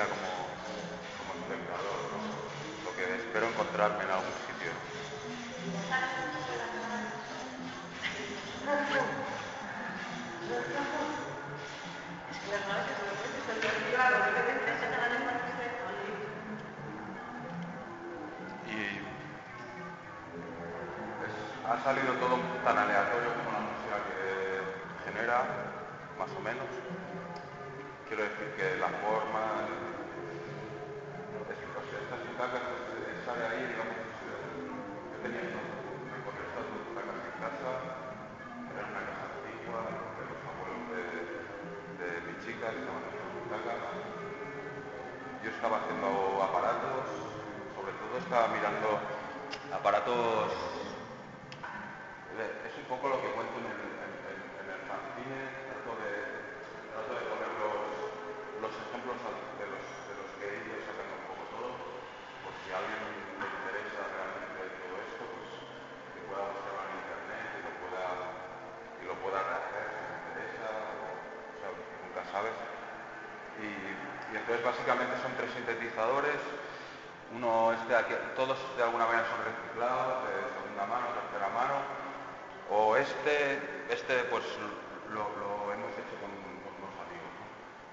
como, como espectador, ¿no? lo que espero encontrarme en algún sitio. y ha salido todo tan aleatorio como la música que genera, más o menos. Quiero decir que la forma, es, o sea, estas butacas, es- esa de ahí, digamos, yo tenía encontré estas dos en casa, era una casa antigua, de los abuelos de, mi chica, estaban estas butacas. Yo estaba haciendo aparatos, sobre todo estaba mirando aparatos. Es un poco lo que cuento en el, en, en- en el fanzine, trato de, trato de poner los, los ejemplos al- de los, de los que he ido sacando un poco todo, por si a alguien le interesa realmente todo esto, pues que pueda buscarlo en internet y lo pueda, y lo pueda hacer si le interesa, o, o sea, nunca Y, entonces básicamente son tres sintetizadores. Uno este aquí, todos de alguna manera son reciclados, de segunda mano, tercera mano. O este, este pues lo, hemos hecho con, unos amigos.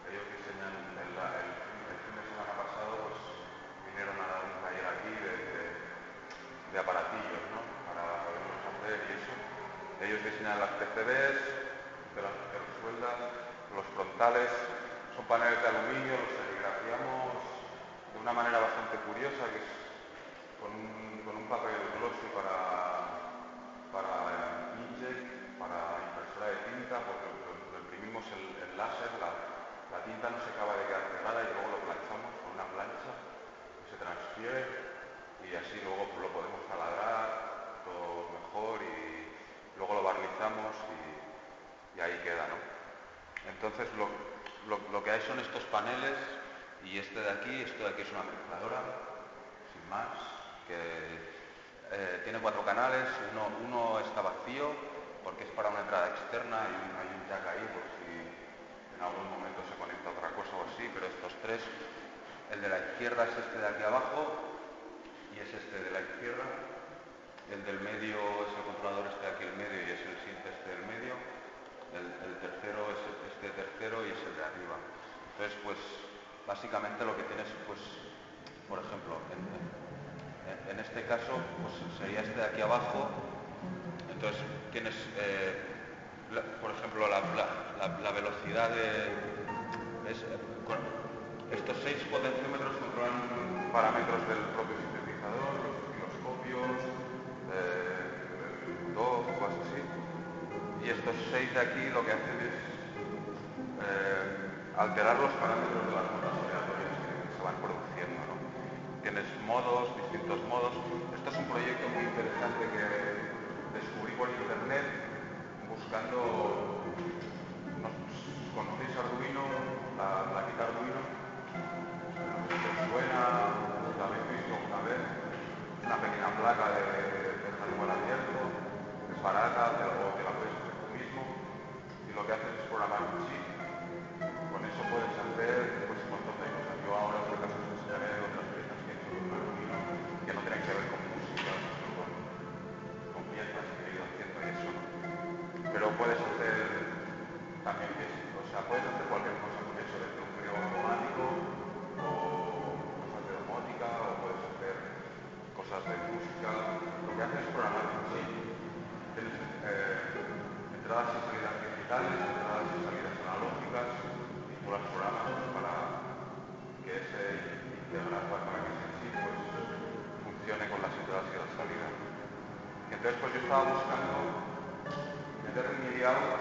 Ellos diseñan el, fin de semana pasado pues vinieron a dar un taller aquí de, de- de aparatillos, ¿no? Para poderlos hacer y eso. Ellos diseñan las PCBs, de las que los sueldan, los frontales, son paneles de aluminio, los serigrafiamos de una manera bastante curiosa, que es con un, con un papel glossy para, para inkjet, para impresora de tinta, porque lo, imprimimos el, láser, la, tinta no se acaba de quedar pegada y luego lo planchamos con una plancha, se transfiere y así luego lo podemos taladrar todo mejor y luego lo barnizamos y, y ahí queda, ¿no? Entonces lo, lo- que hay son estos paneles y este de aquí, esto de aquí es una mezcladora, sin más, que eh, tiene cuatro canales, uno, uno está vacío porque es para una entrada externa y hay un jack ahí por si en algún momento se conecta otra cosa o así, pero estos tres, el de la izquierda es este de aquí abajo y es este de la izquierda, el del medio es el controlador este de aquí el medio y es el synth este del medio, el, tercero este tercero y es el de arriba. Entonces, pues básicamente lo que tienes, pues, por ejemplo, en, este caso, pues sería este de aquí abajo. Entonces tienes, eh, por ejemplo, la, velocidad de... eh, estos seis potenciómetros controlan parámetros del propio sintetizador, los osciloscopios, eh, el DOF, cosas así. Y estos seis de aquí lo que hacen es eh, alterar los parámetros de las notas aleatorias que se van produciendo. ¿no? Tienes modos, distintos modos. Esto es un proyecto muy interesante que descubrí por internet buscando... ¿no? ¿Conocéis Arduino? La plaquita Arduino. ¿Os suena? ¿La habéis visto alguna vez? Una pequeña placa de, de hardware abierto, es barata, con las salidas. Y entonces pues yo estaba buscando meter el MIDI out,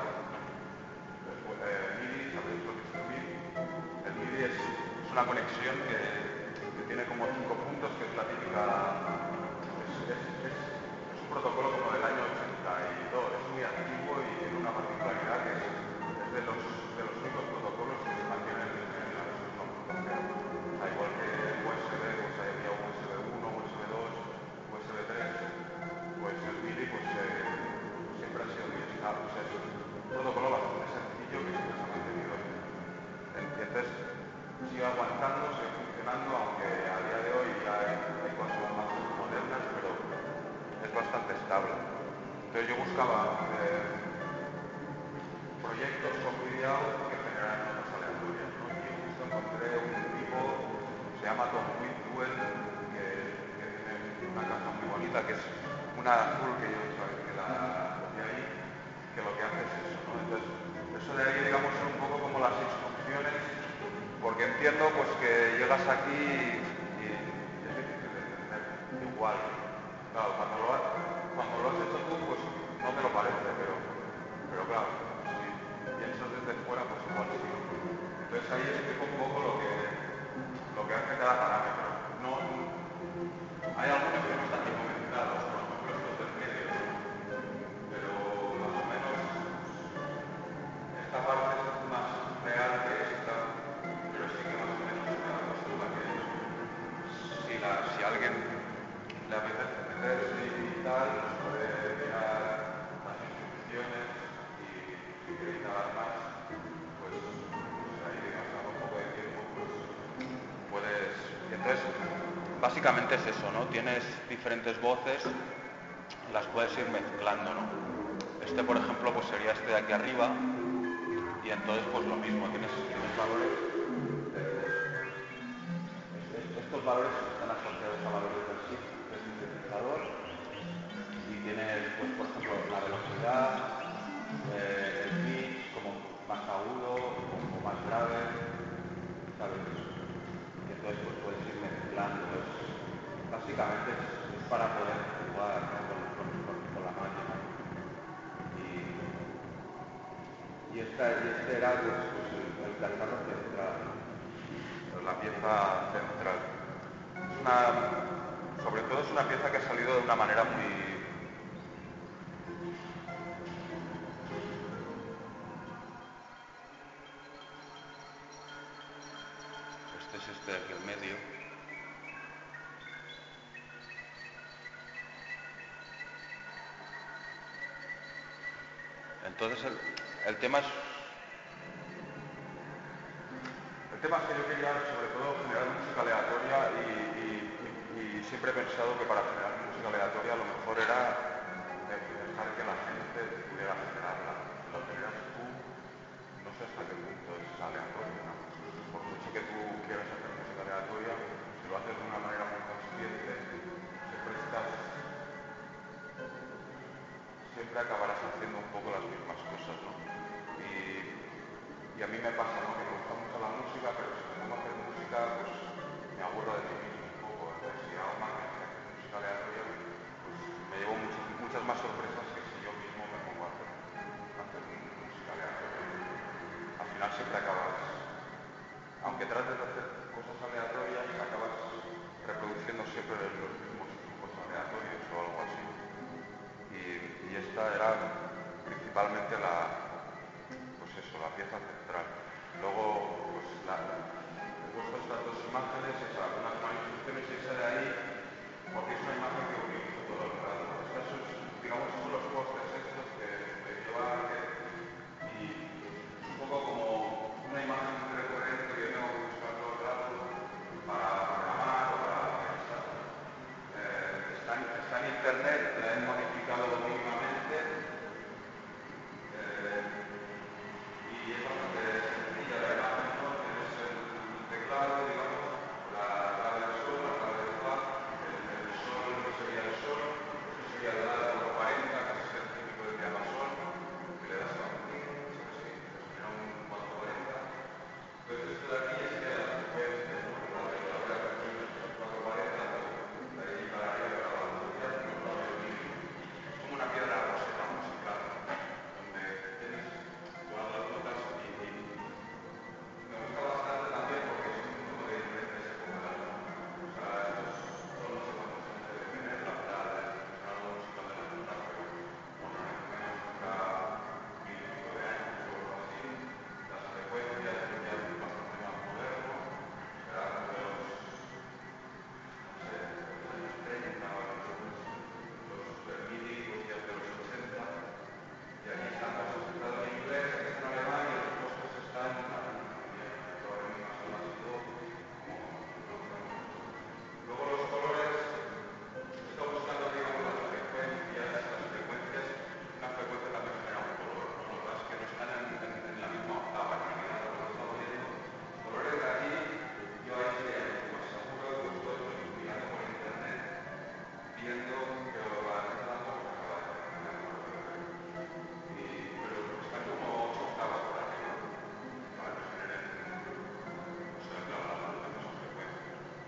eh, MIDI, sabéis lo que es el MIDI. El MIDI es, una conexión que, tiene como cinco puntos, que es la típica... Es, un protocolo como del año 82, es muy antiguo y tiene una particularidad buscaba eh, proyectos video que generaran notas aleatorias, ¿no? Y justo encontré un tipo, se llama Tom Whitwell, que, tiene una caja muy bonita, que es una azul que yo que la cogí ahí, que lo que hace es eso. Entonces, eso de ahí, digamos, son un poco como las instrucciones, porque entiendo pues que llegas aquí y, es difícil de entender, igual. Claro, cuando lo, cuando lo has hecho tú, pues no te lo parece, pero, pero claro, si piensas desde fuera, pues básicamente es eso, ¿no? Tienes diferentes voces, las puedes ir mezclando, ¿no? Este, por ejemplo, pues sería este de aquí arriba, y entonces pues lo mismo, tienes, valores, es- es- estos valores están asociados a valores del del sintetizador, y tienes pues por ejemplo la velocidad, básicamente es, para poder jugar con, con- con- la máquina. Y, esta, y este era pues, pues, el, cacharro central, la pieza central. Sobre todo es una pieza que ha salido de una manera muy... Este es este de aquí en medio. Entonces el, el tema es El tema es que yo quería sobre todo generar música aleatoria y, y- y- y siempre he pensado que para generar música aleatoria lo mejor era de- dejar que la gente pudiera generarla. Lo generas tú, no sé hasta qué punto es aleatorio. ¿no? Por mucho que tú quieras hacer música aleatoria, acabarás haciendo un poco las mismas cosas, ¿no? Y, a mí me pasa, ¿no? Que me gusta mucho la música, pero si me pongo a hacer música, pues me aburro de mí mismo un poco. Entonces, si hago que hacen música aleatoria, pues me llevo muchas, más sorpresas que si yo mismo me pongo a hacer, música aleatoria. Al final siempre acabas, aunque trates de hacer cosas aleatorias, acabas reproduciendo siempre los mismos aleatorios o algo así esta era principalmente la, pues eso, la pieza central. Luego, pues la, he puesto estas dos imágenes, esa, unas manifestaciones y esa de ahí, porque es una imagen que utilizo todo el rato. Estos son, digamos, son los postes estos que, que lleva y un poco como una imagen recurrente que yo tengo que buscar todo el rato para programar o para pensar. Eh, está en internet